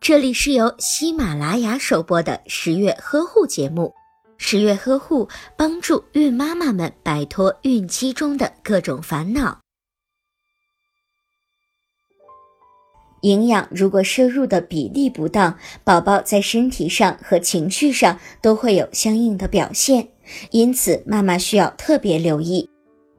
这里是由喜马拉雅首播的十月呵护节目。十月呵护帮助孕妈妈们摆脱孕期中的各种烦恼。营养如果摄入的比例不当，宝宝在身体上和情绪上都会有相应的表现，因此妈妈需要特别留意。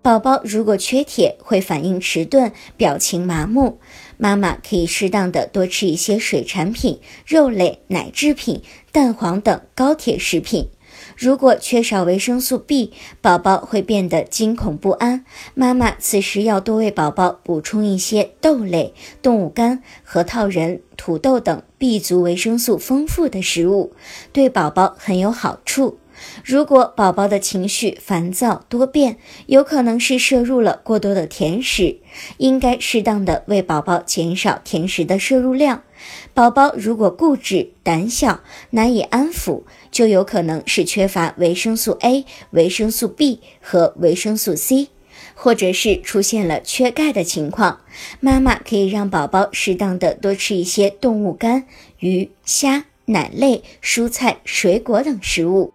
宝宝如果缺铁，会反应迟钝、表情麻木。妈妈可以适当的多吃一些水产品、肉类、奶制品、蛋黄等高铁食品。如果缺少维生素 B，宝宝会变得惊恐不安。妈妈此时要多为宝宝补充一些豆类、动物肝、核桃仁、土豆等 B 族维生素丰富的食物，对宝宝很有好处。如果宝宝的情绪烦躁多变，有可能是摄入了过多的甜食，应该适当的为宝宝减少甜食的摄入量。宝宝如果固执、胆小、难以安抚，就有可能是缺乏维生素 A、维生素 B 和维生素 C，或者是出现了缺钙的情况。妈妈可以让宝宝适当的多吃一些动物肝、鱼、虾、奶类、蔬菜、水果等食物。